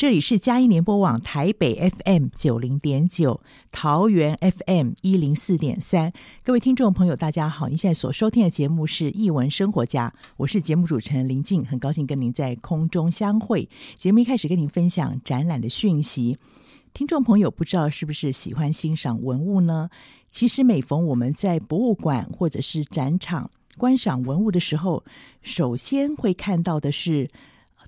这里是佳音联播网台北 FM 九零点九，桃园 FM 一零四点三。各位听众朋友，大家好！您现在所收听的节目是《艺文生活家》，我是节目主持人林静，很高兴跟您在空中相会。节目一开始跟您分享展览的讯息。听众朋友，不知道是不是喜欢欣赏文物呢？其实每逢我们在博物馆或者是展场观赏文物的时候，首先会看到的是。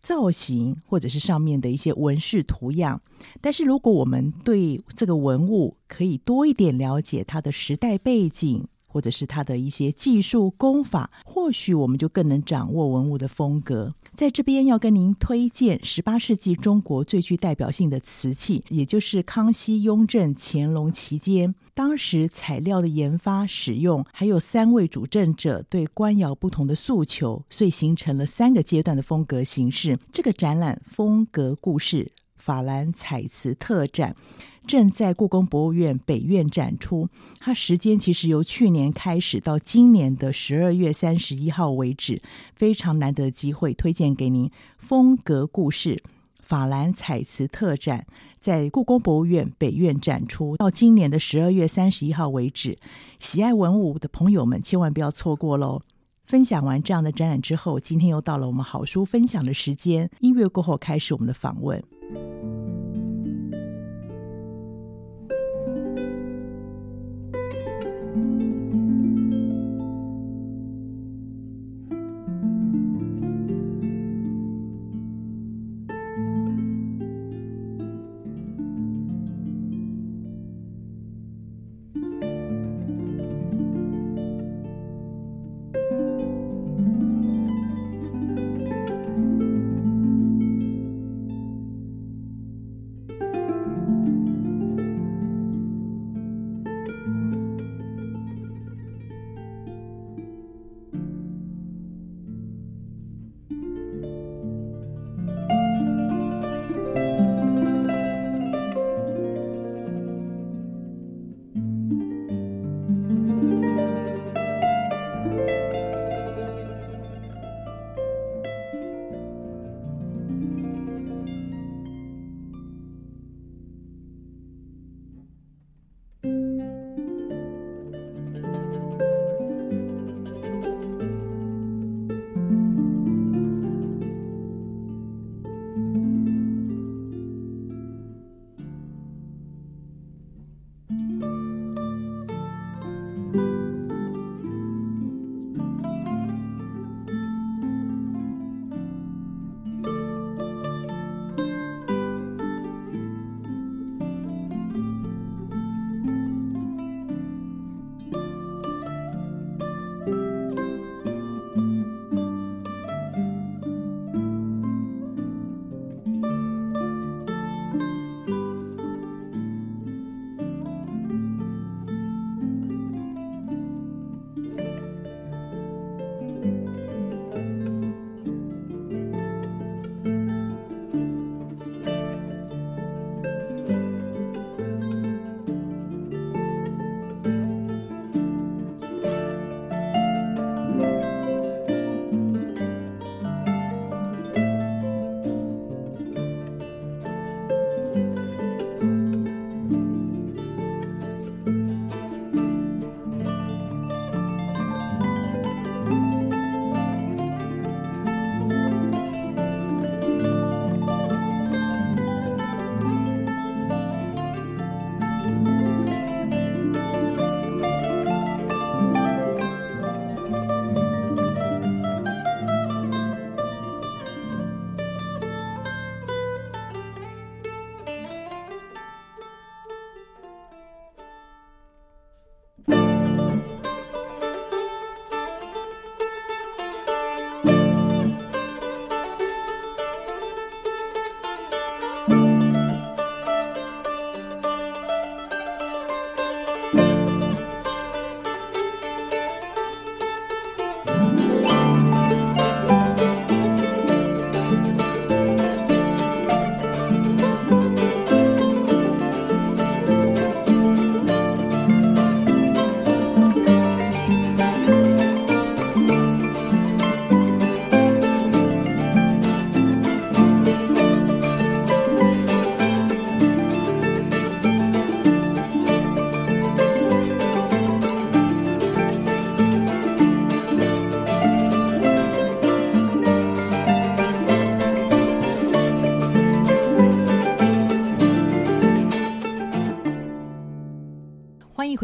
造型或者是上面的一些纹饰图样，但是如果我们对这个文物可以多一点了解它的时代背景，或者是它的一些技术工法，或许我们就更能掌握文物的风格。在这边要跟您推荐十八世纪中国最具代表性的瓷器，也就是康熙、雍正、乾隆期间，当时材料的研发、使用，还有三位主政者对官窑不同的诉求，所以形成了三个阶段的风格形式。这个展览风格故事法兰彩瓷特展。正在故宫博物院北院展出，它时间其实由去年开始到今年的十二月三十一号为止，非常难得的机会，推荐给您。风格故事法兰彩瓷特展在故宫博物院北院展出到今年的十二月三十一号为止喜爱文物的朋友们千万不要错过喽。分享完这样的展览之后今天又到了我们好书分享的时间一月过后开始我们的访问。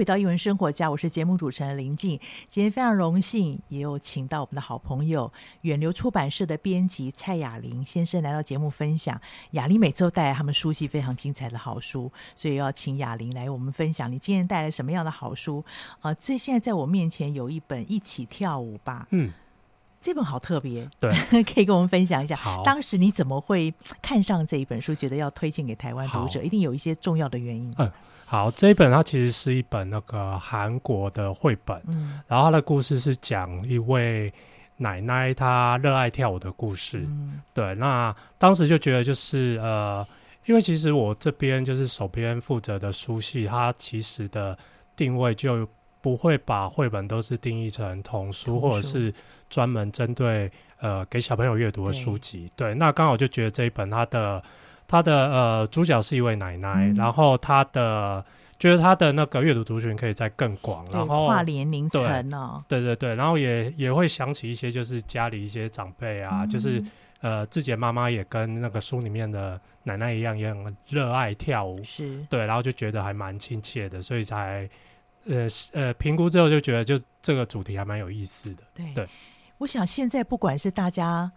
到艺文生活家，我是节目主持人林静。今天非常荣幸，也有请到我们的好朋友远流出版社的编辑蔡雅玲先生来到节目分享。雅玲每周带来他们书系非常精彩的好书，所以要请雅玲来我们分享。你今天带来什么样的好书？啊、呃，这现在在我面前有一本《一起跳舞吧》。嗯。这本好特别，对，可以跟我们分享一下。好，当时你怎么会看上这一本书，觉得要推荐给台湾读者？一定有一些重要的原因。嗯，好，这一本它其实是一本那个韩国的绘本，嗯，然后它的故事是讲一位奶奶她热爱跳舞的故事。嗯，对，那当时就觉得就是呃，因为其实我这边就是手边负责的书系，它其实的定位就。不会把绘本都是定义成童书，或者是专门针对呃给小朋友阅读的书籍。对，对，那刚好就觉得这一本它的它的呃主角是一位奶奶，嗯、然后他的觉得他的那个阅读族群可以再更广，然后跨年龄层哦，对对对，然后也也会想起一些就是家里一些长辈啊，嗯、就是呃自己的妈妈也跟那个书里面的奶奶一样，也很热爱跳舞，是。对，然后就觉得还蛮亲切的，所以才。呃呃，评估之后就觉得，就这个主题还蛮有意思的。对，对。我想现在不管是大家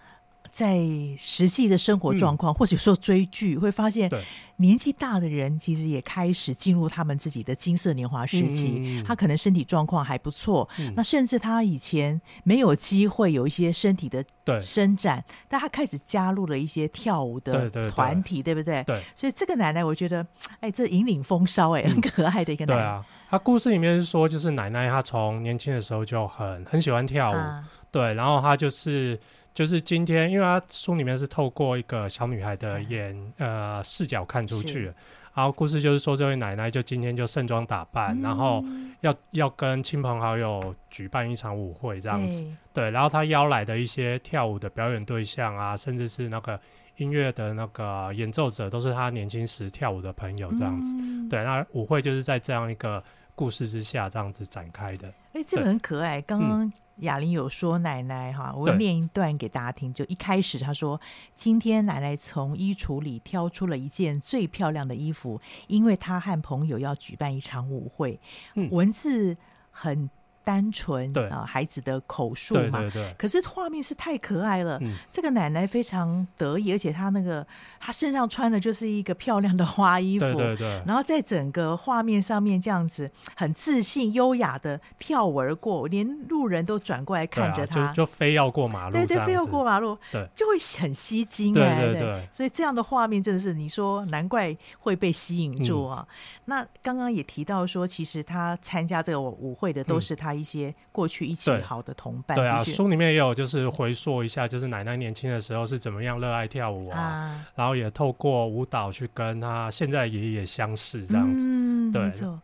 在实际的生活状况，嗯、或者说追剧，会发现年纪大的人其实也开始进入他们自己的金色年华时期。嗯、他可能身体状况还不错，嗯、那甚至他以前没有机会有一些身体的伸展，但他开始加入了一些跳舞的团体，对，对，对，对不对？对。所以这个奶奶，我觉得，哎，这引领风骚，哎，很可爱的一个奶奶。对啊。他故事里面是说，就是奶奶她从年轻的时候就很很喜欢跳舞，啊、对，然后她就是就是今天，因为她书里面是透过一个小女孩的眼、嗯、呃视角看出去，然后故事就是说，这位奶奶就今天就盛装打扮，嗯、然后要要跟亲朋好友举办一场舞会这样子，欸、对，然后她邀来的一些跳舞的表演对象啊，甚至是那个音乐的那个演奏者，都是她年轻时跳舞的朋友这样子，嗯、对，那舞会就是在这样一个。故事之下这样子展开的，哎、欸，这个很可爱。刚刚雅玲有说奶奶哈，嗯、我念一段给大家听。就一开始她说，今天奶奶从衣橱里挑出了一件最漂亮的衣服，因为她和朋友要举办一场舞会。嗯、文字很。单纯对。啊，孩子的口述嘛，对对。对，可是画面是太可爱了。嗯、这个奶奶非常得意，而且她那个她身上穿的就是一个漂亮的花衣服，对对对，然后在整个画面上面这样子很自信、优雅的跳舞而过，连路人都转过来看着她，啊、就，就非要过马路，对对，非要过马路，对，就会很吸睛哎，对对。对，对，所以这样的画面真的是你说难怪会被吸引住啊。嗯、那刚刚也提到说，其实他参加这个舞会的都是他。一些过去一起好的同伴，对，对啊，书里面也有就是回溯一下，就是奶奶年轻的时候是怎么样热爱跳舞啊，啊然后也透过舞蹈去跟他现在爷爷相识这样子，嗯。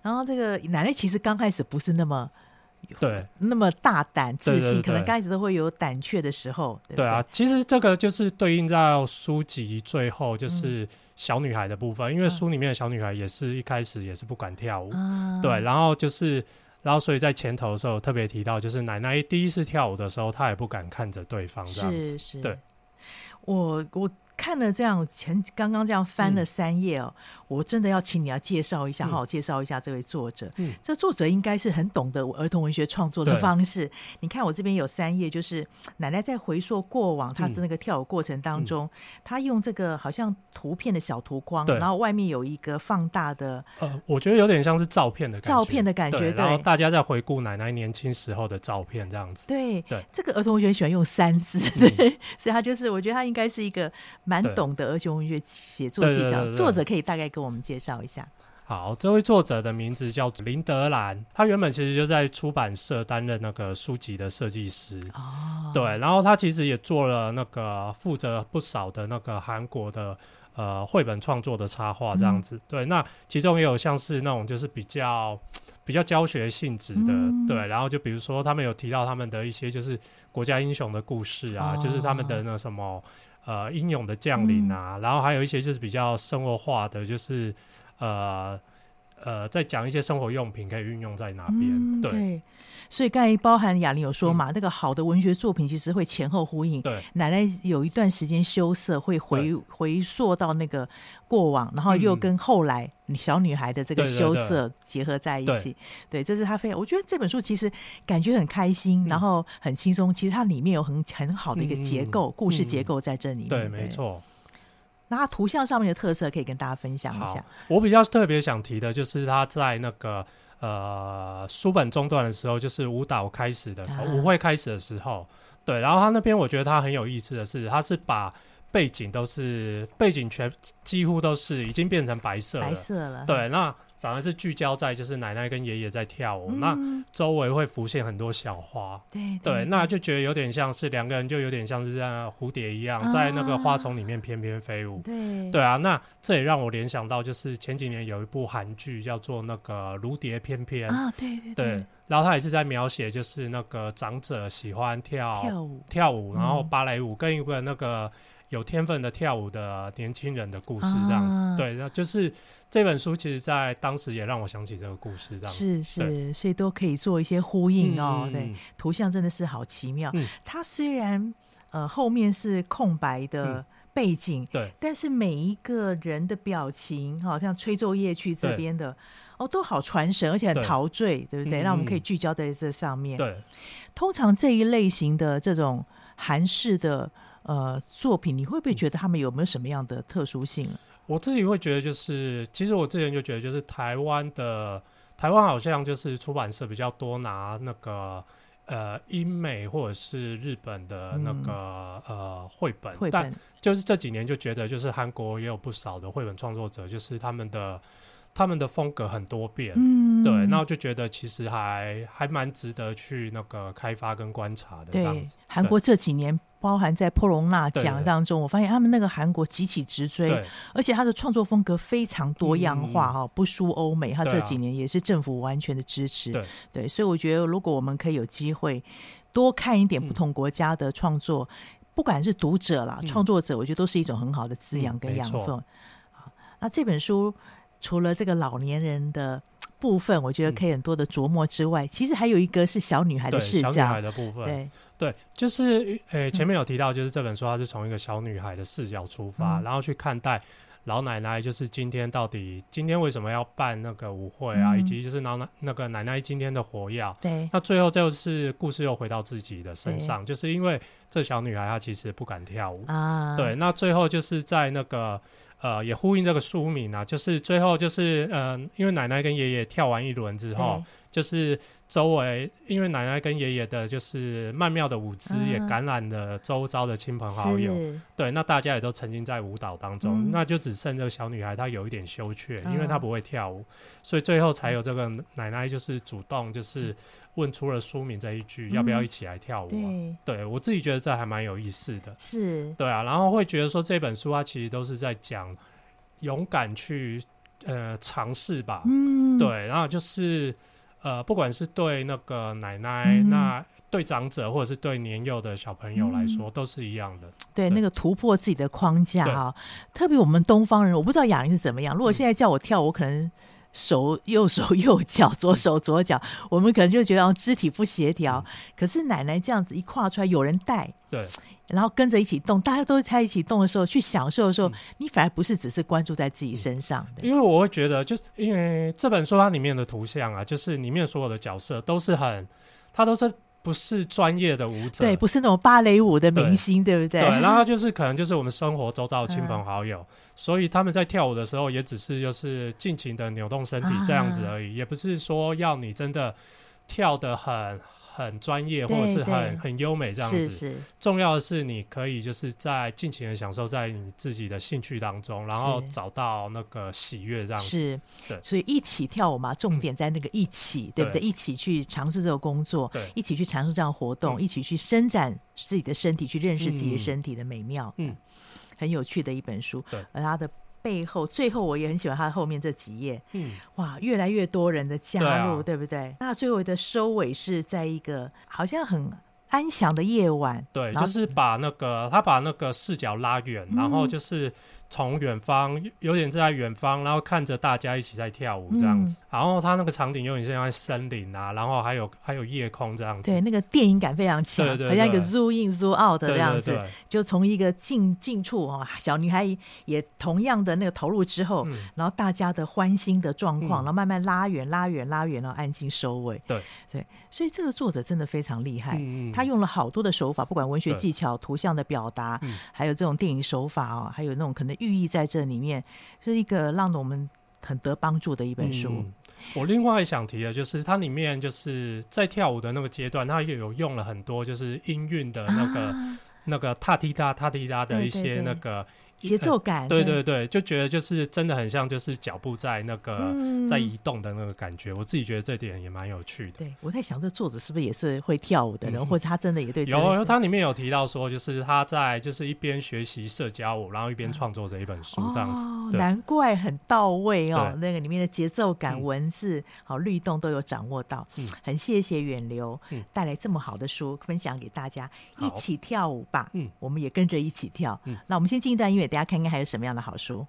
然后这个奶奶其实刚开始不是那么对那么大胆自信，对对对对，可能刚开始都会有胆怯的时候，对，对，对啊。其实这个就是对应到书籍最后就是小女孩的部分，嗯、因为书里面的小女孩也是一开始也是不敢跳舞，啊、对，然后就是。然后，所以在前头的时候特别提到，就是奶奶第一次跳舞的时候，她也不敢看着对方这样子。是是，对，我我。看了这样前刚刚这样翻了三页哦，嗯、我真的要请你要介绍一下，好好介绍一下这位作者。嗯，这作者应该是很懂得儿童文学创作的方式。你看我这边有三页，就是奶奶在回溯过往她的那个跳舞过程当中，她、嗯、用这个好像图片的小图框，然后外面有一个放大的，呃，我觉得有点像是照片的感觉。照片的感觉，对，然后大家在回顾奶奶年轻时候的照片，这样子。对对，这个儿童文学喜欢用三字，对，嗯、所以他就是我觉得他应该是一个。蛮懂得儿童文学写作技巧，对对对对对，作者可以大概跟我们介绍一下。好，这位作者的名字叫林德兰，他原本其实就在出版社担任那个书籍的设计师。哦，对，然后他其实也做了那个负责不少的那个韩国的呃绘本创作的插画这样子。嗯、对，那其中也有像是那种就是比较比较教学性质的，嗯、对，然后就比如说他们有提到他们的一些就是国家英雄的故事啊，哦、就是他们的那什么。呃，英勇的将领啊，嗯、然后还有一些就是比较生活化的，就是呃呃，再讲一些生活用品可以运用在哪边、嗯。对，所以刚才包含雅玲有说嘛、嗯，那个好的文学作品其实会前后呼应。对，奶奶有一段时间羞涩，会回回溯到那个过往，然后又跟后来小女孩的这个羞涩结合在一起。对，这是他非常，我觉得这本书其实感觉很开心，嗯、然后很轻松。其实它里面有很很好的一个结构、嗯，故事结构在这里对没错。那它图像上面的特色可以跟大家分享一下。我比较特别想提的就是他在那个呃书本中段的时候，就是舞蹈开始的时候，啊、舞会开始的时候，对。然后他那边我觉得他很有意思的是，他是把背景都是背景全几乎都是已经变成白色了，白色了。对，那。反而是聚焦在就是奶奶跟爷爷在跳舞，嗯、那周围会浮现很多小花，对对，对，那就觉得有点像是两个人，就有点像是像蝴蝶一样，在那个花丛里面翩翩飞舞。对。对啊，那这也让我联想到，就是前几年有一部韩剧叫做那个《如蝶翩翩》啊，对对对，对，然后他也是在描写就是那个长者喜欢跳跳舞，跳舞，然后芭蕾舞跟一个那个。有天分的跳舞的年轻人的故事，这样子，啊、对，那就是这本书，其实，在当时也让我想起这个故事，这样子，是是，所以都可以做一些呼应哦。嗯、对，图像真的是好奇妙。嗯、它虽然呃后面是空白的背景，嗯、对，但是每一个人的表情，好像吹奏乐曲这边的哦，都好传神，而且很陶醉，对，对不对？让、嗯、我们可以聚焦在这上面。对，通常这一类型的这种韩式的。呃，作品你会不会觉得他们有没有什么样的特殊性？我自己会觉得，就是其实我之前就觉得，就是台湾的台湾好像就是出版社比较多拿那个呃英美或者是日本的那个、嗯、呃绘本，绘本，但就是这几年就觉得，就是韩国也有不少的绘本创作者，就是他们的他们的风格很多变，嗯，对，那我就觉得其实还还蛮值得去那个开发跟观察的这样子。韩国这几年。包含在波隆纳奖当中，我发现他们那个韩国急起直追，而且他的创作风格非常多样化哈、嗯，不输欧美。他这几年也是政府完全的支持，对，对，所以我觉得如果我们可以有机会多看一点不同国家的创作，嗯、不管是读者啦、创、嗯、作者，我觉得都是一种很好的滋养跟养分。那这本书除了这个老年人的部分，我觉得可以很多的琢磨之外，嗯、其实还有一个是小女孩的视角，小女孩的部分，对。对，就是诶、欸，前面有提到，就是这本书它是从一个小女孩的视角出发，嗯、然后去看待老奶奶，就是今天到底今天为什么要办那个舞会啊，嗯、以及就是老奶那个奶奶今天的活跃。对，那最后就是故事又回到自己的身上，就是因为这小女孩她其实不敢跳舞。啊。对，那最后就是在那个呃，也呼应这个书名啊，就是最后就是嗯、呃，因为奶奶跟爷爷跳完一轮之后。就是周围，因为奶奶跟爷爷的，就是曼妙的舞姿，也感染了周遭的亲朋好友。对，那大家也都沉浸在舞蹈当中，嗯，那就只剩这个小女孩，她有一点羞怯，因为她不会跳舞，所以最后才有这个奶奶就是主动就是问出了书名这一句，要不要一起来跳舞啊？对，对我自己觉得这还蛮有意思的。是，对啊，然后会觉得说这本书它其实都是在讲勇敢去呃尝试吧。嗯，对，然后就是。呃，不管是对那个奶奶，嗯、那对长者，或者是对年幼的小朋友来说，嗯、都是一样的。对，对那个突破自己的框架哈，特别我们东方人，我不知道雅玲是怎么样。如果现在叫我跳，我可能手右手右脚，左手左脚，我们可能就觉得肢体不协调。嗯、可是奶奶这样子一跨出来，有人带，对。然后跟着一起动，大家都在一起动的时候，去享受的时候，嗯、你反而不是只是关注在自己身上的。因为我会觉得，就是因为这本书它里面的图像啊，就是里面所有的角色都是很，他都是不是专业的舞者，对，不是那种芭蕾舞的明星，对，对不对？对，然后就是可能就是我们生活周遭的亲朋好友、嗯，所以他们在跳舞的时候，也只是就是尽情的扭动身体这样子而已，啊、也不是说要你真的跳得很。很专业或者是很很优美这样子，是是，重要的是你可以就是在尽情的享受在你自己的兴趣当中，然后找到那个喜悦这样子。是，对，所以一起跳舞嘛，重点在那个一起，嗯、对不对？一起去尝试这个工作，对，一起去尝试这样活动、嗯，一起去伸展自己的身体，去认识自己的身体的美妙。嗯，很有趣的一本书。对，而它的。背后，最后我也很喜欢他后面这几页。嗯，哇，越来越多人的加入，对，啊、对不对？那最后的收尾是在一个好像很安详的夜晚。对，就是把那个他把那个视角拉远，嗯，然后就是从远方，有点在远方，然后看着大家一起在跳舞这样子，嗯、然后他那个场景有点像在森林啊，然后还有还有夜空这样子，对，那个电影感非常强，对对对，好像一个 zoom in zoom out 的这样子，就从一个近近处哦，小女孩也同样的那个投入之后，嗯、然后大家的欢欣的状况，嗯、然后慢慢拉远拉远拉远，然后安静收尾，对。对，所以这个作者真的非常厉害，嗯、他用了好多的手法，不管文学技巧、图像的表达，嗯、还有这种电影手法哦，还有那种可能寓意在这里。面是一个让我们很得帮助的一本书。嗯，我另外想提的就是，它里面就是在跳舞的那个阶段，它也有用了很多就是音韵的那个、啊、那个踏踢踏踏踢踏的一些那个。节奏感，对对对，就觉得就是真的很像，就是脚步在那个在移动的那个感觉。我自己觉得这点也蛮有趣的。对，我在想，这作者是不是也是会跳舞的人，或者他真的也对？有，他里面有提到说，就是他在就是一边学习社交舞，然后一边创作这一本书这样子。难怪很到位哦，那个里面的节奏感、文字、好律动都有掌握到。嗯，很谢谢远流带来这么好的书分享给大家，一起跳舞吧。嗯，我们也跟着一起跳。嗯，那我们先进一段音乐。大家看看还有什么样的好书。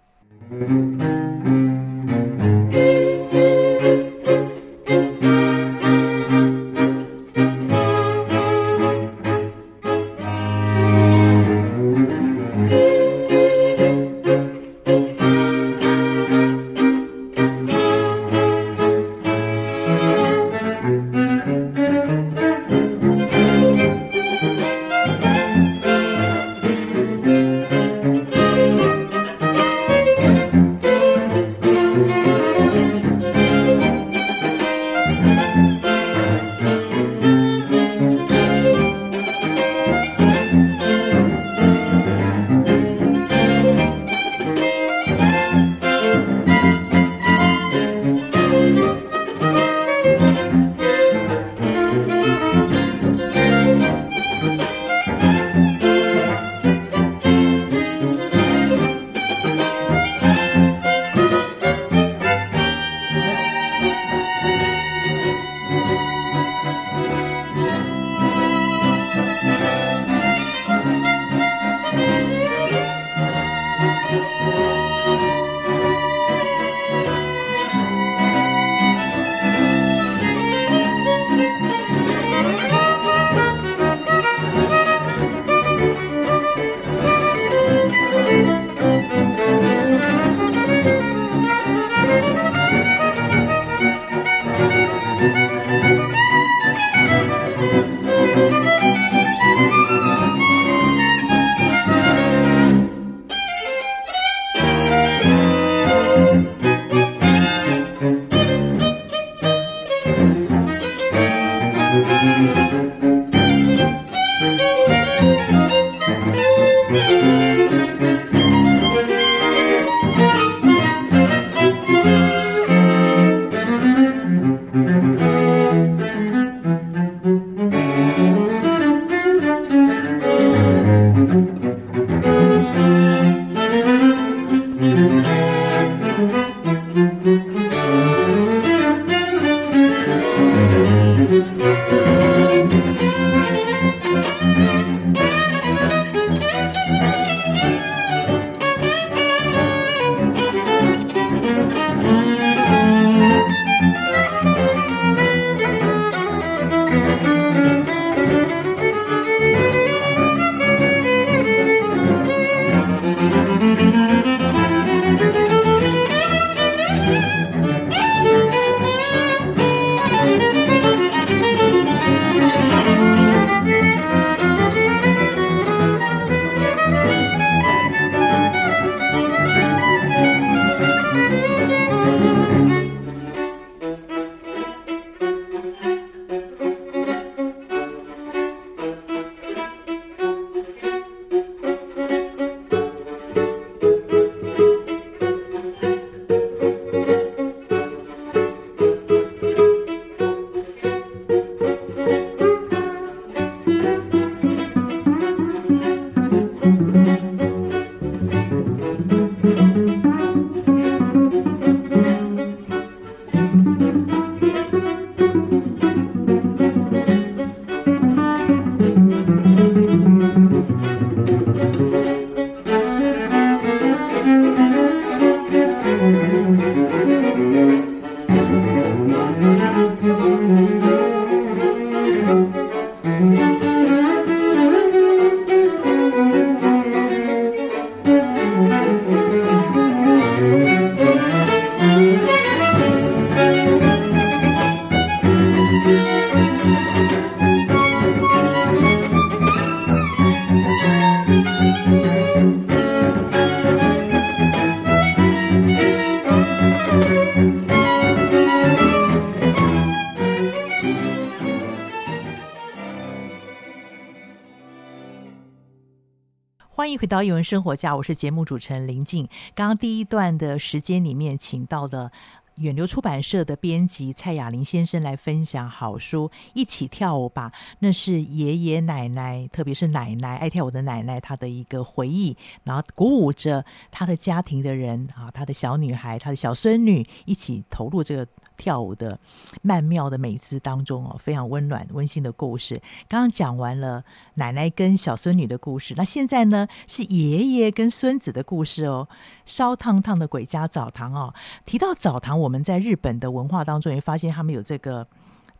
迎回到一文生活家，我是节目主持人林静。刚刚第一段的时间里面，请到的。远流出版社的编辑蔡雅玲先生来分享好书《一起跳舞吧》，那是爷爷奶奶，特别是奶奶爱跳舞的奶奶，她的一个回忆，然后鼓舞着她的家庭的人啊，她的小女孩、她的小孙女一起投入这个。跳舞的曼妙的美姿当中哦，非常温暖温馨的故事。刚刚讲完了奶奶跟小孙女的故事，那现在呢是爷爷跟孙子的故事哦。烧烫烫的鬼家澡堂哦，提到澡堂，我们在日本的文化当中也发现他们有这个。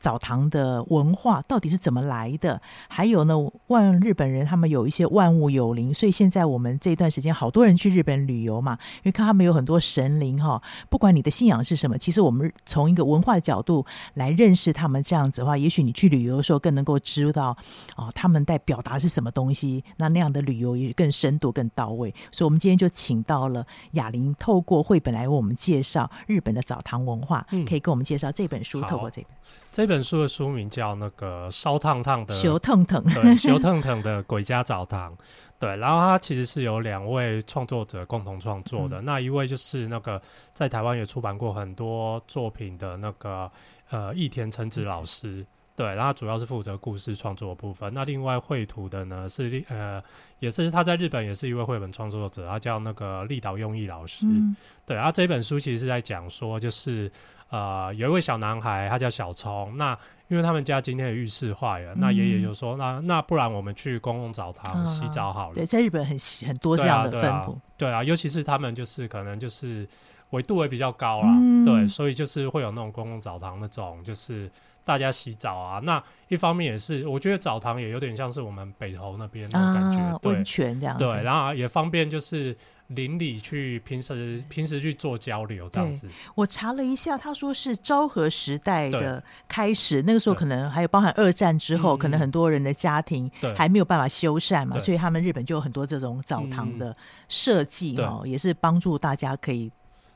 澡堂的文化到底是怎么来的？还有呢，万日本人他们有一些万物有灵，所以现在我们这一段时间好多人去日本旅游嘛，因为看他们有很多神灵哈。不管你的信仰是什么，其实我们从一个文化的角度来认识他们，这样子的话，也许你去旅游的时候更能够知道哦，他们在表达是什么东西。那那样的旅游也更深度、更到位。所以，我们今天就请到了雅麟，透过绘本来为我们介绍日本的澡堂文化。嗯，可以跟我们介绍这本书，透过这本。这本书的书名叫那个烧烫烫的烧烫烫，对，烧烫烫的鬼家澡堂，对，然后它其实是由两位创作者共同创作的，嗯、那一位就是那个在台湾也出版过很多作品的那个呃益田成子老师，嗯、对，然后主要是负责故事创作的部分，那另外绘图的呢是呃也是他在日本也是一位绘本创作者，他叫那个立岛用义老师，嗯、对，然后这本书其实是在讲说就是。呃，有一位小男孩，他叫小聪。那因为他们家今天的浴室坏了，嗯、那爷爷就说：“那那不然我们去公共澡堂洗澡好了。嗯”对，在日本很很多这样的分布。对啊，尤其是他们就是可能就是纬度也比较高啦，嗯、对，所以就是会有那种公共澡堂那种，就是大家洗澡啊。那一方面也是，我觉得澡堂也有点像是我们北投那边那种感觉，温、啊、泉这样。对，然后也方便就是。邻里去平时平时去做交流这样子，我查了一下，他说是昭和时代的开始，那个时候可能还有包含二战之后，可能很多人的家庭还没有办法修缮嘛，所以他们日本就有很多这种澡堂的设计哦，也是帮助大家可以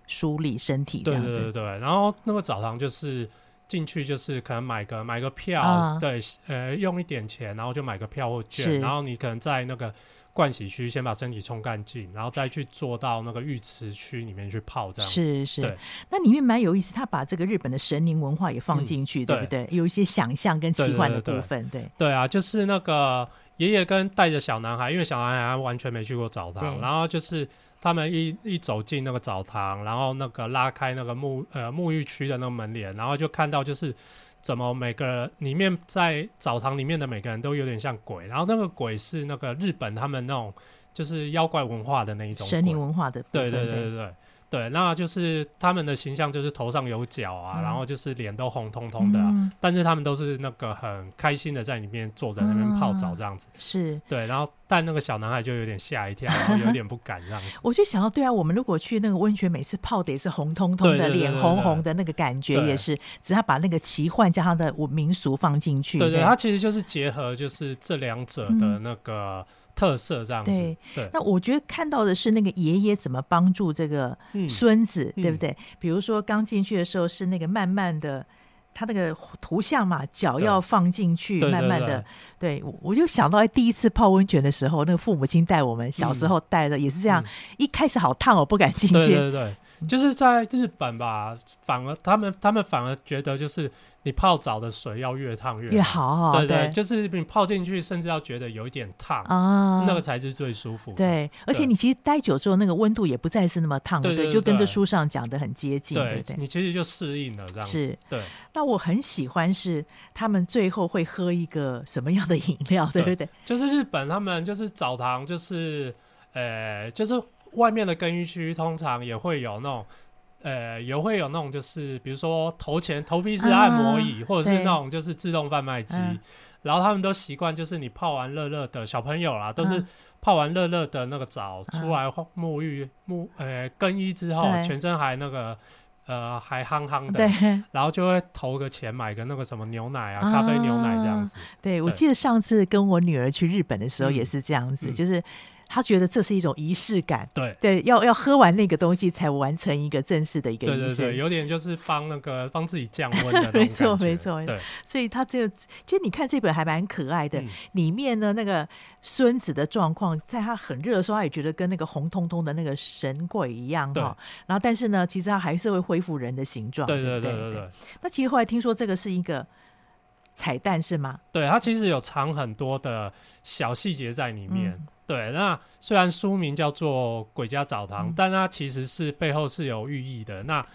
梳理身体。对对对对，然后那个澡堂就是进去就是可能买个买个票，对，呃，用一点钱，然后就买个票或券，然后你可能在那个。盥洗区先把身体冲干净，然后再去坐到那个浴池区里面去泡，这样是是。对，那里面蛮有意思，他把这个日本的神灵文化也放进去，嗯、对不对？有一些想象跟奇幻的部分，对，对，对，对。对啊，就是那个爷爷跟带着小男孩，因为小男孩完全没去过澡堂，然后就是他们一一走进那个澡堂，然后那个拉开那个沐呃沐浴区的那个门帘，然后就看到就是。怎么每个人里面在澡堂里面的每个人都有点像鬼，然后那个鬼是那个日本他们那种就是妖怪文化的那一种神灵文化的，对对对对对。对，那就是他们的形象就是头上有角啊，嗯、然后就是脸都红彤彤的，啊，嗯、但是他们都是那个很开心的在里面坐在那边泡澡这样子。嗯、是对，然后但那个小男孩就有点吓一跳，然后有点不敢这样子。我就想到，对啊，我们如果去那个温泉，每次泡的也是红彤彤的，脸红红的那个感觉也是，只要把那个奇幻加上的民俗放进去。对对，它其实就是结合就是这两者的那个。嗯特色这样子，对，对。那我觉得看到的是那个爷爷怎么帮助这个孙子，嗯、对不对？嗯、比如说刚进去的时候是那个慢慢的，他那个图像嘛，脚要放进去，慢慢的，对，对我就想到第一次泡温泉的时候，那个父母亲带我们小时候带的也是这样，嗯、一开始好烫，哦不敢进去，对对对。就是在日本吧，反而他们他们反而觉得，就是你泡澡的水要越烫越好，越好，对对，对就是你泡进去，甚至要觉得有一点烫啊，那个才是最舒服的。对，而且你其实待久之后，那个温度也不再是那么烫，对，就跟这书上讲的很接近，对对。你其实就适应了这样子。是，对。那我很喜欢是他们最后会喝一个什么样的饮料，对不对？就是日本他们就是澡堂，就是呃，就是。外面的更衣区通常也会有那种，呃，也会有那种，就是比如说头前头皮式按摩椅，啊、或者是那种就是自动贩卖机，对。然后他们都习惯就是你泡完热热的，小朋友啦，都是泡完热热的那个澡、啊、出来沐浴沐呃更衣之后，全身还那个呃还憨憨的，对。然后就会投个钱买个那个什么牛奶啊，啊咖啡牛奶这样子。对，对。我记得上次跟我女儿去日本的时候也是这样子，嗯、就是。他觉得这是一种仪式感，对。对，要要喝完那个东西才完成一个正式的一个仪式，对对对，有点就是帮那个帮自己降温的 没错没错，对，所以他这个就你看这本还蛮可爱的，嗯、里面呢那个孙子的状况，在他很热的时候，他也觉得跟那个红彤彤的那个神鬼一样哈，然后但是呢，其实他还是会恢复人的形状，对对对对？对，对，对。那其实后来听说这个是一个。彩蛋是吗？对，它其实有藏很多的小细节在里面。嗯、对，那虽然书名叫做《鬼家澡堂》，嗯，但它其实是背后是有寓意的。那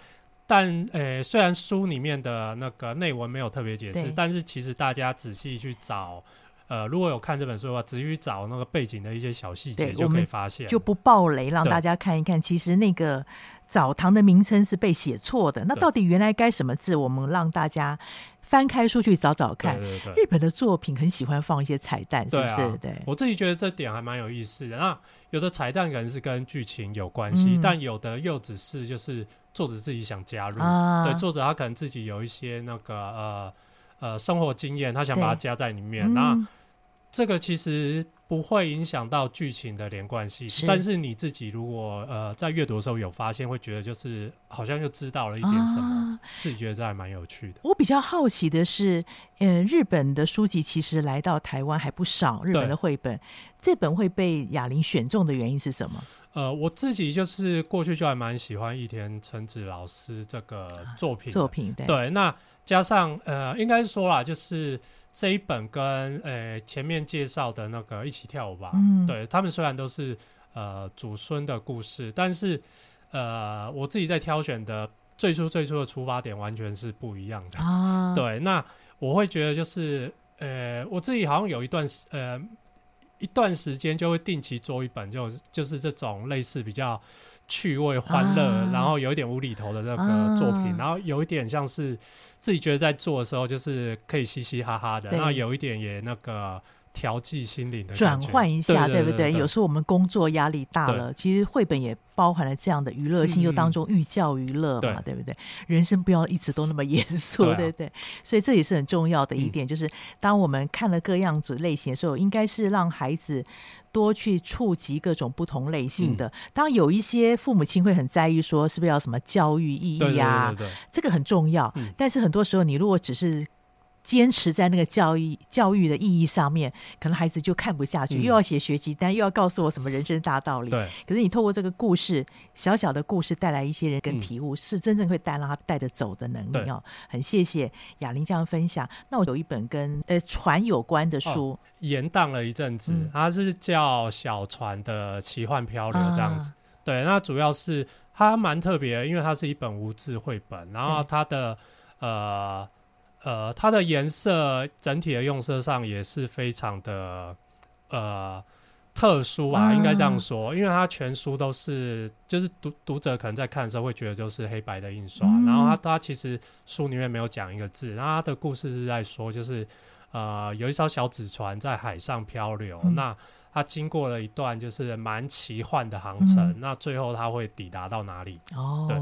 但诶、欸，虽然书里面的那个内文没有特别解释，但是其实大家仔细去找，呃，如果有看这本书的话，仔细去找那个背景的一些小细节，就可以发现，就不爆雷，让大家看一看。其实那个澡堂的名称是被写错的，那到底原来该什么字？我们让大家。翻开书去找找看，对对对，日本的作品很喜欢放一些彩蛋，是不是？对，啊、对，我自己觉得这点还蛮有意思的。那有的彩蛋可能是跟剧情有关系，嗯，但有的又只是就是作者自己想加入。啊、对，作者他可能自己有一些那个呃呃生活经验，他想把它加在里面。那这个其实。不会影响到剧情的连贯性，但是你自己如果呃在阅读的时候有发现，会觉得就是好像就知道了一点什么，啊、自己觉得这还蛮有趣的。我比较好奇的是，呃，日本的书籍其实来到台湾还不少，日本的绘本，这本会被雅铃选中的原因是什么？呃，我自己就是过去就还蛮喜欢益田诚子老师这个作品，作品对，对，那加上呃，应该说啦，就是。这一本跟呃、欸、前面介绍的那个一起跳舞吧，嗯、对他们虽然都是呃祖孙的故事，但是呃我自己在挑选的最初最初的出发点完全是不一样的。啊、对，那我会觉得就是呃我自己好像有一段时呃一段时间就会定期做一本，就就是这种类似比较。趣味、欢乐、啊，然后有一点无厘头的那个作品、啊，然后有一点像是自己觉得在做的时候，就是可以嘻嘻哈哈的，然后有一点也那个。调剂心灵的转换一下，对，不对，有时候我们工作压力大了，其实绘本也包含了这样的娱乐性，又当中寓教于乐嘛，对，不对？人生不要一直都那么严肃，对不对，所以这也是很重要的一点，就是当我们看了各样子类型的时候，应该是让孩子多去触及各种不同类型的。当有一些父母亲会很在意说，是不是要什么教育意义呀？对对对对，这个很重要。但是很多时候，你如果只是坚持在那个教育教育的意义上面，可能孩子就看不下去，嗯、又要写学习单，又要告诉我什么人生大道理。对。可是你透过这个故事，小小的故事带来一些人跟体悟，嗯、是真正会带让他带着走的能力哦。很谢谢雅玲这样分享。那我有一本跟呃船有关的书，延、哦、宕了一阵子、嗯，它是叫《小船的奇幻漂流》这样子。啊、对，那主要是它蛮特别的，因为它是一本无字绘本，然后它的呃。呃，它的颜色整体的用色上也是非常的呃特殊啊，应该这样说，因为它全书都是，就是读读者可能在看的时候会觉得就是黑白的印刷，嗯、然后它它其实书里面没有讲一个字，然后它的故事是在说，就是呃有一艘小纸船在海上漂流，嗯、那它经过了一段就是蛮奇幻的航程，嗯、那最后它会抵达到哪里？哦，对，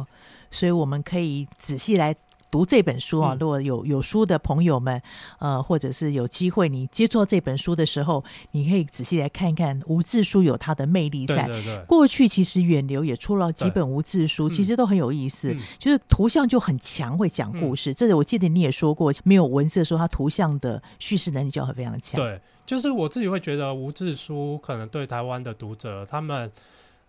所以我们可以仔细来。读这本书啊，如果有有书的朋友们，呃，或者是有机会你接触这本书的时候，你可以仔细来看一看无字书有它的魅力在。对对对。过去其实远流也出了几本无字书，其实都很有意思，嗯、就是图像就很强，会讲故事。嗯、这个我记得你也说过，没有文字的时候，它图像的叙事能力就很非常强。对，就是我自己会觉得无字书可能对台湾的读者，他们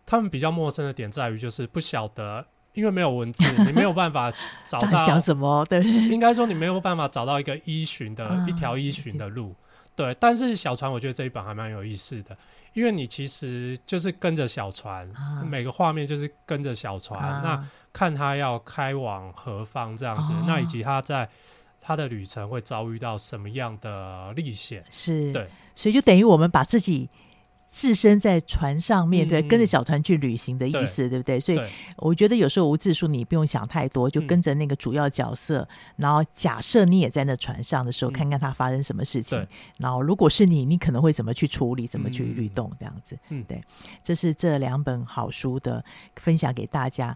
他们比较陌生的点在于，就是不晓得。因为没有文字，你没有办法找到讲什么。对，应该说你没有办法找到一个依循的、啊、一条依循的路。对，但是小船，我觉得这一本还蛮有意思的，因为你其实就是跟着小船，啊、每个画面就是跟着小船、啊，那看他要开往何方这样子，啊、那以及他在他的旅程会遭遇到什么样的历险。是，对，所以就等于我们把自己。置身在船上面对，跟着小船去旅行的意思，对，对不对？所以我觉得有时候无字书你不用想太多，就跟着那个主要角色，嗯、然后假设你也在那船上的时候，嗯、看看他发生什么事情。然后如果是你，你可能会怎么去处理，怎么去律动这样子。嗯，对，这是这两本好书的分享给大家。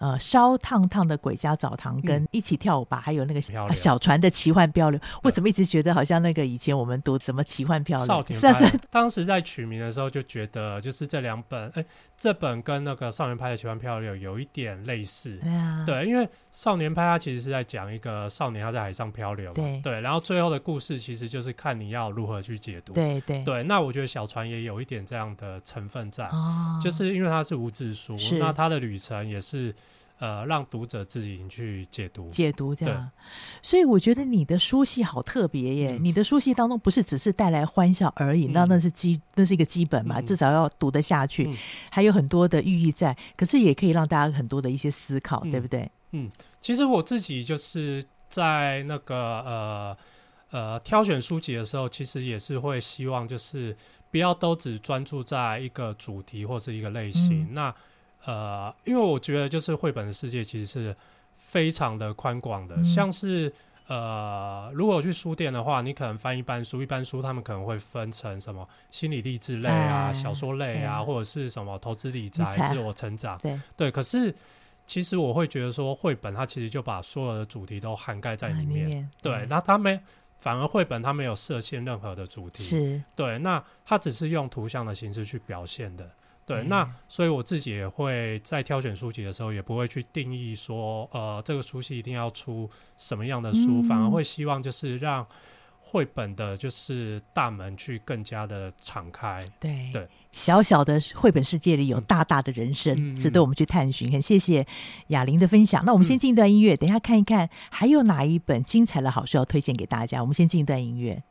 呃烧烫烫的鬼家澡堂跟一起跳舞吧，嗯、还有那个小，啊、小船的奇幻漂流。我怎么一直觉得好像那个以前我们读什么奇幻漂流？少年派。当时在取名的时候就觉得，就是这两本，哎，这本跟那个少年派的奇幻漂流有一点类似。对啊，对，因为少年派它其实是在讲一个少年他在海上漂流嘛，对，对，然后最后的故事其实就是看你要如何去解读。对对对，那我觉得小船也有一点这样的成分在，哦、就是因为它是无字书，那它的旅程也是。呃，让读者自己去解读，解读这样，所以我觉得你的书系好特别耶！嗯、你的书系当中不是只是带来欢笑而已，那、嗯、那是基，那是一个基本嘛，嗯、至少要读得下去，嗯、还有很多的寓意在，可是也可以让大家很多的一些思考，嗯、对不对？嗯，其实我自己就是在那个呃呃挑选书籍的时候，其实也是会希望就是不要都只专注在一个主题或是一个类型，嗯、那。呃，因为我觉得就是绘本的世界其实是非常的宽广的，嗯、像是呃，如果去书店的话，你可能翻一般书，一般书他们可能会分成什么心理励志类啊、哎、小说类啊，嗯、或者是什么投资理财、自我成长，对对。可是其实我会觉得说，绘本它其实就把所有的主题都涵盖在里面，里面对。那它没，反而绘本它没有设限任何的主题，是对。那它只是用图像的形式去表现的。对，那所以我自己也会在挑选书籍的时候，也不会去定义说，呃，这个书系一定要出什么样的书，嗯、反而会希望就是让绘本的，就是大门去更加的敞开。对对，小小的绘本世界里有大大的人生，嗯、值得我们去探寻。很谢谢雅玲的分享。那我们先进一段音乐，嗯、等一下看一看还有哪一本精彩的好书要推荐给大家。我们先进一段音乐。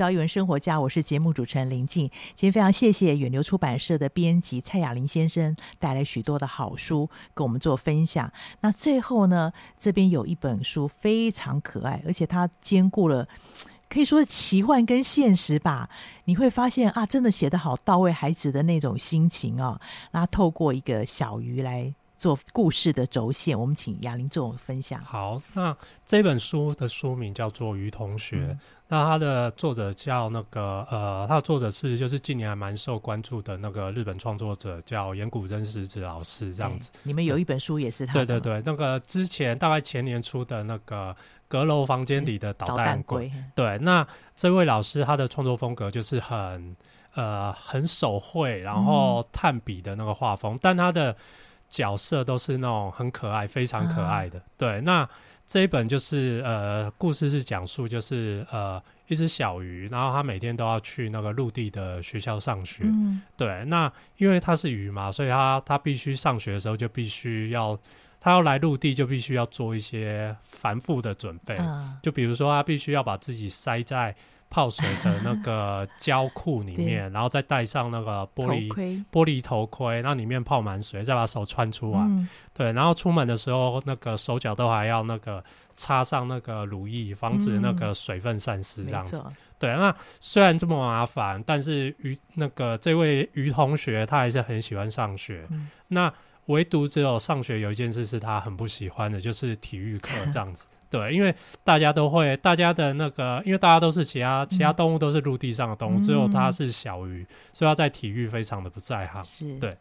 到《艺文生活家》，我是节目主持人林静。今天非常谢谢远流出版社的编辑蔡雅玲先生带来许多的好书跟我们做分享。那最后呢，这边有一本书非常可爱，而且它兼顾了可以说是奇幻跟现实吧。你会发现啊，真的写得好到位，孩子的那种心情啊，那透过一个小鱼来。做故事的轴线，我们请雅玲做分享。好，那这本书的书名叫做《鱼同学》，嗯，那它的作者叫那个呃，它的作者是就是近年还蛮受关注的那个日本创作者叫岩谷真实子老师，这样子。你们有一本书也是他？对对对，那个之前大概前年出的那个阁楼房间里的捣蛋鬼。对，那这位老师他的创作风格就是很呃很手绘，然后炭笔的那个画风，嗯，但他的。角色都是那种很可爱、非常可爱的。啊、对，那这一本就是呃，故事是讲述就是呃，一只小鱼，然后它每天都要去那个陆地的学校上学。嗯、对，那因为它是鱼嘛，所以它它必须上学的时候就必须要，它要来陆地就必须要做一些繁复的准备。啊、就比如说，它必须要把自己塞在。泡水的那个胶裤里面，然后再戴上那个玻璃玻璃头盔，那里面泡满水，再把手穿出来。嗯、对，然后出门的时候，那个手脚都还要那个擦上那个乳液，防止那个水分散失，这样子。嗯、对，那虽然这么麻烦，但是于那个这位于同学他还是很喜欢上学。嗯、那唯独只有上学有一件事是他很不喜欢的，就是体育课这样子。对，因为大家都会，大家的那个，因为大家都是其他其他动物都是陆地上的动物，嗯、只有它是小鱼，所以它在体育非常的不在行。是，对。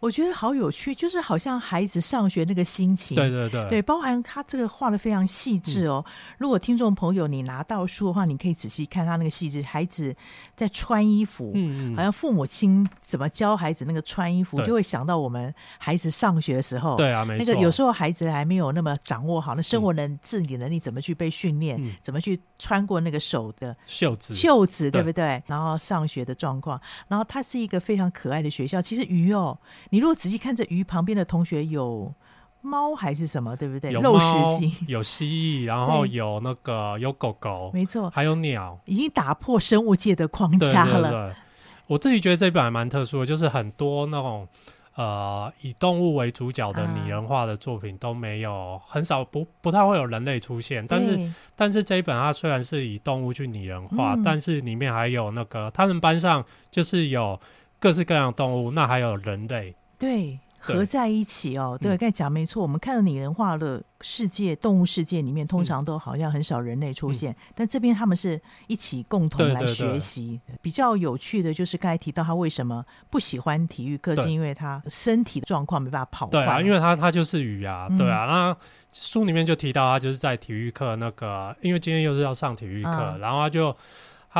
我觉得好有趣，就是好像孩子上学那个心情，对对对，对，包含他这个画的非常细致哦。嗯、如果听众朋友你拿到书的话，你可以仔细看他那个细致。孩子在穿衣服，嗯嗯，好像父母亲怎么教孩子那个穿衣服，就会想到我们孩子上学的时候，对啊，没错。那个有时候孩子还没有那么掌握好那生活能自理能力，怎么去被训练，嗯、怎么去穿过那个手的袖子，袖子对不对？对然后上学的状况，然后它是一个非常可爱的学校。其实鱼哦。你如果仔细看这鱼旁边的同学，有猫还是什么，对不对？有肉食性，有蜥蜴，然后有那个有狗狗，没错，还有鸟，已经打破生物界的框架了。对对对，我自己觉得这本还蛮特殊的，就是很多那种呃以动物为主角的拟人化的作品都没有，啊、很少不不太会有人类出现。但是但是这一本它虽然是以动物去拟人化，嗯、但是里面还有那个他们班上就是有各式各样的动物，那还有人类。对，合在一起哦。对，刚才讲没错。我们看到拟人化的世界，动物世界里面，通常都好像很少人类出现。但这边他们是一起共同来学习。比较有趣的就是刚才提到他为什么不喜欢体育课，是因为他身体的状况没办法跑快。对啊，因为他他就是鱼啊，对啊。那书里面就提到他就是在体育课那个，因为今天又是要上体育课，然后他就。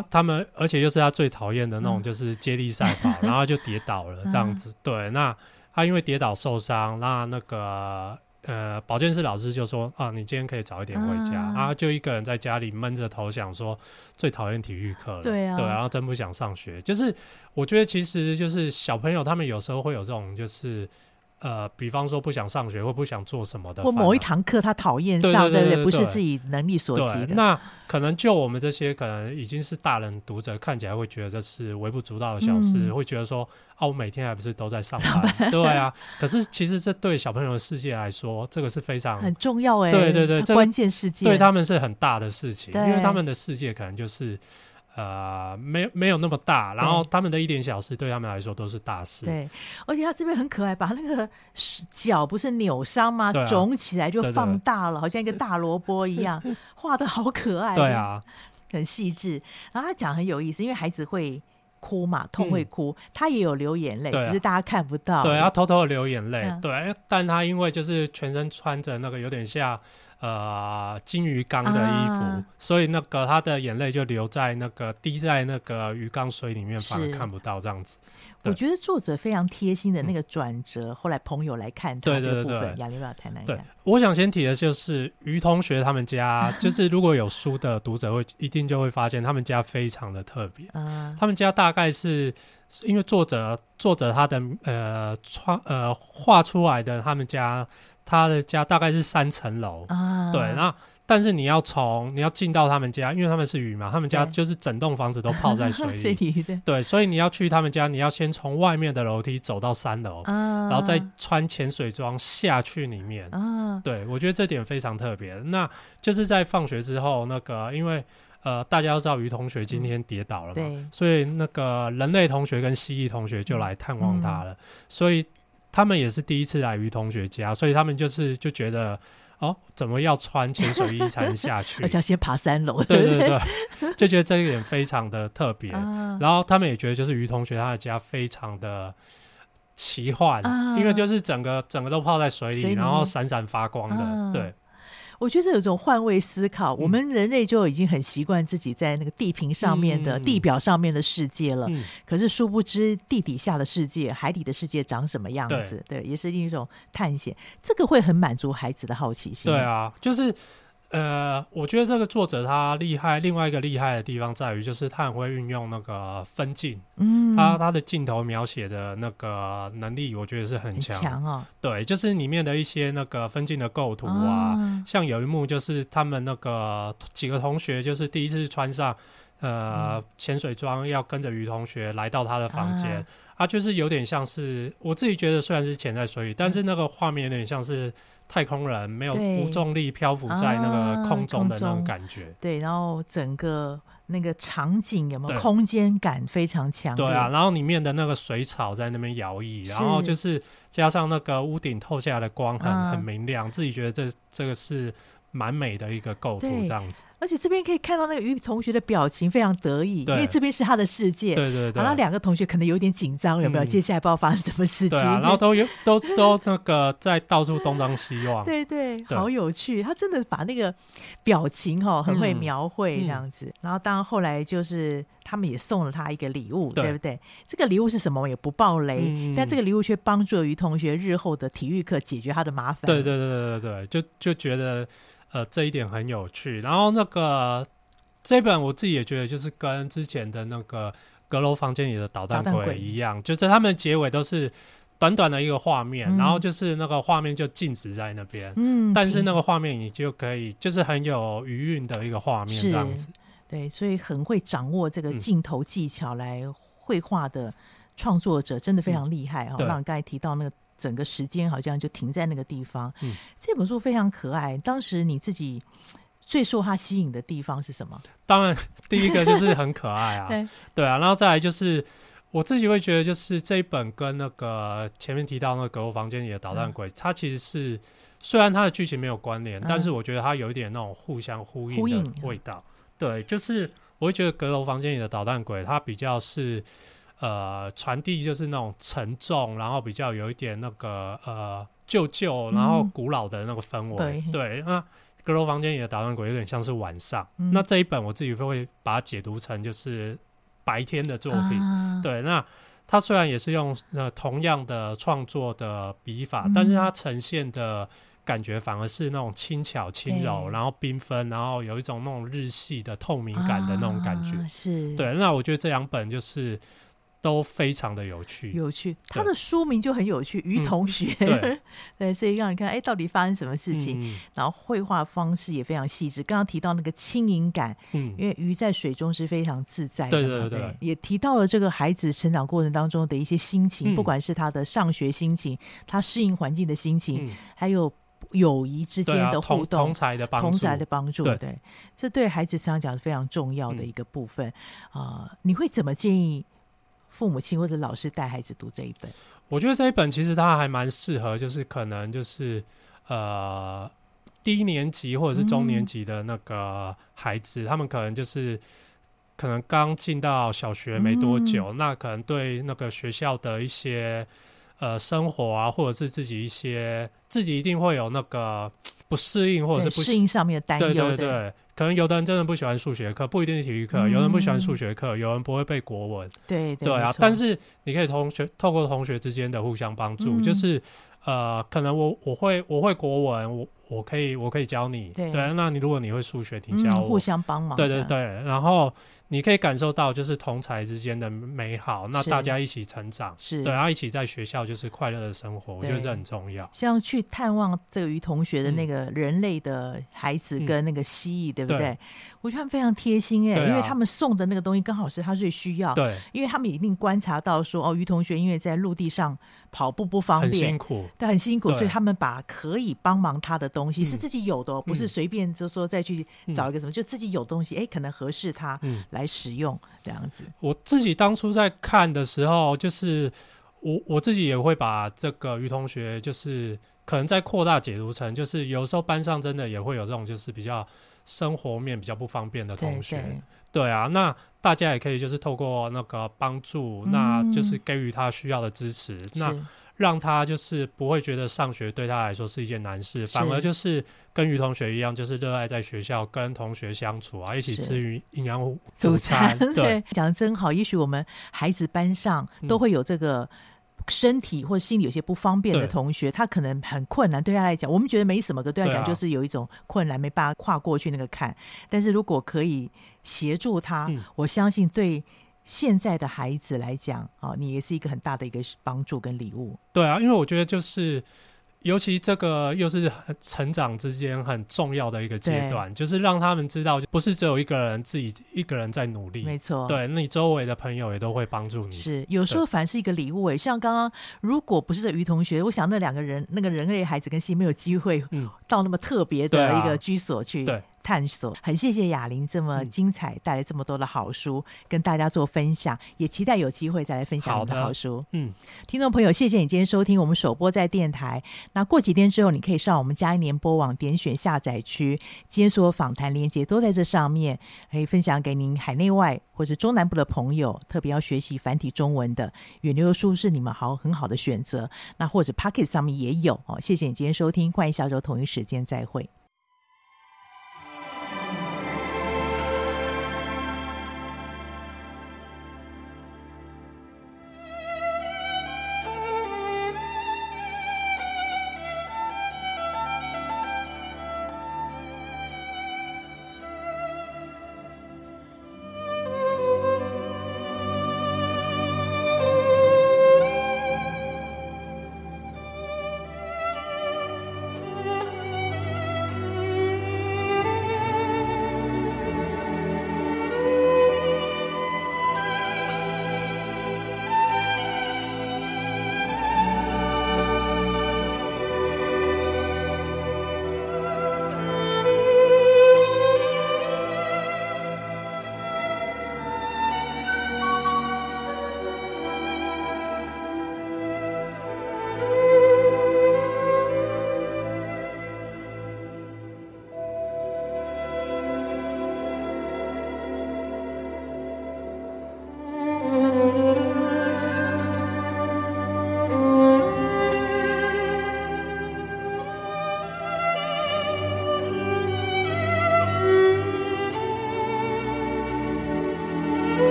他他们，而且又是他最讨厌的那种，就是接力赛跑，嗯、然后就跌倒了 这样子。嗯、对，那他因为跌倒受伤，那那个呃保健室老师就说啊，你今天可以早一点回家。嗯、然后就一个人在家里闷着头想说，最讨厌体育课了。对啊，对，然后真不想上学。就是我觉得其实就是小朋友他们有时候会有这种就是。呃，比方说不想上学或不想做什么的，或某一堂课他讨厌上，对不对？不是自己能力所及的。那可能就我们这些可能已经是大人读者，看起来会觉得这是微不足道的小事，嗯、会觉得说啊，我每天还不是都在上班？对啊。可是其实这对小朋友的世界来说，这个是非常很重要哎。对对对，关键世界对他们是很大的事情，因为他们的世界可能就是。呃，没有没有那么大，然后他们的一点小事对他们来说都是大事。对，而且他这边很可爱，把那个脚不是扭伤吗？啊、肿起来就放大了，对对对，好像一个大萝卜一样，画的好可爱。对啊，很细致。然后他讲很有意思，因为孩子会哭嘛，痛会哭，嗯、他也有流眼泪，啊、只是大家看不到。对，他偷偷的流眼泪。嗯、对，但他因为就是全身穿着那个有点像。呃，金鱼缸的衣服，啊、所以那个他的眼泪就留在那个滴在那个鱼缸水里面，反而看不到这样子。我觉得作者非常贴心的那个转折，嗯、后来朋友来看他这个部分，雅玲要谈谈。对，我想先提的就是于同学他们家，就是如果有书的读者会一定就会发现他们家非常的特别。啊、他们家大概是因为作者作者他的呃创呃画出来的他们家。他的家大概是三层楼，啊、对，那但是你要从你要进到他们家，因为他们是鱼嘛，他们家就是整栋房子都泡在水里。对，对，所以你要去他们家，你要先从外面的楼梯走到三楼，啊，然后再穿潜水装下去里面。啊，对，我觉得这点非常特别。那就是在放学之后，那个因为呃大家都知道鱼同学今天跌倒了嘛，嗯，所以那个人类同学跟蜥蜴同学就来探望他了。嗯，所以他们也是第一次来于同学家，所以他们就是就觉得。哦，怎么要穿潜水衣才能下去？而且要先爬三楼。对对对，就觉得这一点非常的特别。啊、然后他们也觉得，就是于同学他的家非常的奇幻，啊、因为就是整个整个都泡在水里，然后闪闪发光的。啊、对。我觉得有种换位思考，嗯、我们人类就已经很习惯自己在那个地平上面的、嗯、地表上面的世界了。嗯、可是殊不知地底下的世界、海底的世界长什么样子？对，对，也是另一种探险。这个会很满足孩子的好奇心。对啊，就是。呃，我觉得这个作者他厉害，另外一个厉害的地方在于，就是他很会运用那个分镜，嗯，他他的镜头描写的那个能力，我觉得是很强，哦。对，就是里面的一些那个分镜的构图啊，哦、像有一幕就是他们那个几个同学，就是第一次穿上呃潜水装，要跟着于同学来到他的房间，啊，啊，就是有点像是我自己觉得虽然是潜在水里，但是那个画面有点像是。太空人没有无重力漂浮在那个空中的那种感觉，啊、对，然后整个那个场景有没有空间感非常强？对啊，然后里面的那个水草在那边摇曳，然后就是加上那个屋顶透下来的光很、啊、很明亮，自己觉得这这个是。蛮美的一个构图，这样子，而且这边可以看到那个于同学的表情非常得意，因为这边是他的世界。对对对，然后两个同学可能有点紧张，有没有？接下来不知道发生什么事情。然后都有都都那个在到处东张西望。对对，好有趣。他真的把那个表情哈很会描绘这样子。然后当然后来就是他们也送了他一个礼物，对不对？这个礼物是什么？我也不爆雷，但这个礼物却帮助了于同学日后的体育课解决他的麻烦。对对对对对对，就就觉得。呃，这一点很有趣。然后那个这本我自己也觉得，就是跟之前的那个阁楼房间里的捣蛋鬼一样，就是他们结尾都是短短的一个画面，嗯、然后就是那个画面就静止在那边。嗯，但是那个画面你就可以，就是很有余韵的一个画面，这样子。对，所以很会掌握这个镜头技巧来绘画的创作者真的非常厉害哈。让你刚才提到那个。整个时间好像就停在那个地方。嗯，这本书非常可爱。当时你自己最受它吸引的地方是什么？当然，第一个就是很可爱啊。对，对啊，然后再来就是我自己会觉得，就是这一本跟那个前面提到那个阁楼房间里的捣蛋鬼，嗯、它其实是虽然它的剧情没有关联，嗯、但是我觉得它有一点那种互相呼应的味道。对，就是我会觉得阁楼房间里的捣蛋鬼，它比较是。呃，传递就是那种沉重，然后比较有一点那个呃旧旧，然后古老的那个氛围。嗯、对，对，那阁楼房间里的捣蛋鬼有点像是晚上。嗯、那这一本我自己会把它解读成就是白天的作品。啊、对，那它虽然也是用呃同样的创作的笔法，嗯、但是它呈现的感觉反而是那种轻巧、轻柔，然后缤纷，然后有一种那种日系的透明感的那种感觉。啊、是对，那我觉得这两本就是。都非常的有趣，有趣。他的书名就很有趣，于同学。对，对，所以让你看，哎，到底发生什么事情？然后绘画方式也非常细致。刚刚提到那个轻盈感，嗯，因为鱼在水中是非常自在的，对对对。也提到了这个孩子成长过程当中的一些心情，不管是他的上学心情，他适应环境的心情，还有友谊之间的互动，同才的帮助，同才的帮助，对，这对孩子成长讲是非常重要的一个部分啊。你会怎么建议？父母亲或者老师带孩子读这一本，我觉得这一本其实它还蛮适合，就是可能就是呃低年级或者是中年级的那个孩子，嗯、他们可能就是可能刚进到小学没多久，嗯、那可能对那个学校的一些呃生活啊，或者是自己一些自己一定会有那个不适应或者是不适应上面的担忧，对对对。对可能有的人真的不喜欢数学课，不一定是体育课。嗯、有人不喜欢数学课，有人不会背国文。对对，对啊。但是你可以同学透过同学之间的互相帮助，嗯、就是呃，可能我我会我会国文，我我可以我可以教你。对，对，那你如果你会数学，你教我，嗯、互相帮忙。对对对，然后。你可以感受到就是同才之间的美好，那大家一起成长，是对，然后一起在学校就是快乐的生活，我觉得这很重要。像去去探望这个于同学的那个人类的孩子跟那个蜥蜴，对不对？对我觉得他们非常贴心哎、欸，因为他们送的那个东西刚好是他最需要。对，因为他们一定观察到说，哦，于同学因为在陆地上跑步不方便，很辛苦，对，很辛苦，所以他们把可以帮忙他的东西是自己有的，不是随便就说再去找一个什么，就自己有东西，哎，可能合适他来使用这样子。我自己当初在看的时候，就是我我自己也会把这个于同学，就是可能在扩大解读成，就是有时候班上真的也会有这种，就是比较。生活面比较不方便的同学，对，对，对啊，那大家也可以就是透过那个帮助，嗯、那就是给予他需要的支持，那让他就是不会觉得上学对他来说是一件难事，反而就是跟于同学一样，就是热爱在学校跟同学相处啊，一起吃营养午餐。对，讲的真好。也许我们孩子班上都会有这个。嗯身体或心理有些不方便的同学，他可能很困难。对他来讲，我们觉得没什么，可对他来讲就是有一种困难，没办法跨过去那个坎。但是如果可以协助他，我相信对现在的孩子来讲，啊，你也是一个很大的一个帮助跟礼物。对啊，因为我觉得就是。尤其这个又是成长之间很重要的一个阶段，就是让他们知道，不是只有一个人自己一个人在努力，没错。对，那你周围的朋友也都会帮助你。是，有时候反而是一个礼物诶。像刚刚，如果不是这于同学，我想那两个人，那个人类孩子跟蜥蜴没有机会到那么特别的一个居所去。对。探索，很谢谢雅玲这么精彩，带来这么多的好书，嗯、跟大家做分享，也期待有机会再来分享你的好书。好嗯，听众朋友，谢谢你今天收听我们首播在电台。那过几天之后，你可以上我们嘉音联播网点选下载区，今天所有访谈连接都在这上面，可以分享给您海内外或者中南部的朋友，特别要学习繁体中文的远流的书是你们好很好的选择。那或者 Pocket 上面也有哦。谢谢你今天收听，欢迎下周同一时间再会。